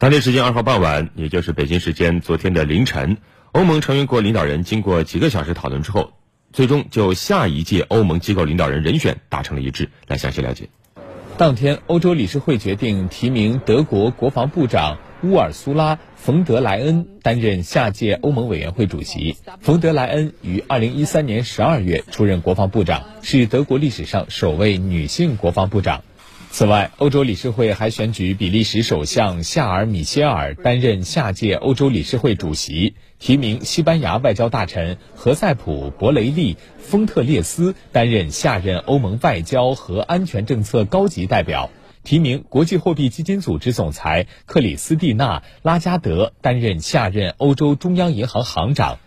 当地时间二号傍晚，也就是北京时间昨天的凌晨，欧盟成员国领导人经过几个小时讨论之后，最终就下一届欧盟机构领导人人选达成了一致。来详细了解。当天，欧洲理事会决定提名德国国防部长乌尔苏拉·冯德莱恩担任下届欧盟委员会主席。冯德莱恩于二零一三年十二月出任国防部长，是德国历史上首位女性国防部长。此外，欧洲理事会还选举比利时首相夏尔·米歇尔担任下届欧洲理事会主席，提名西班牙外交大臣何塞普·博雷利·丰特列斯担任下任欧盟外交和安全政策高级代表，提名国际货币基金组织总裁克里斯蒂娜·拉加德担任下任欧洲中央银行行长。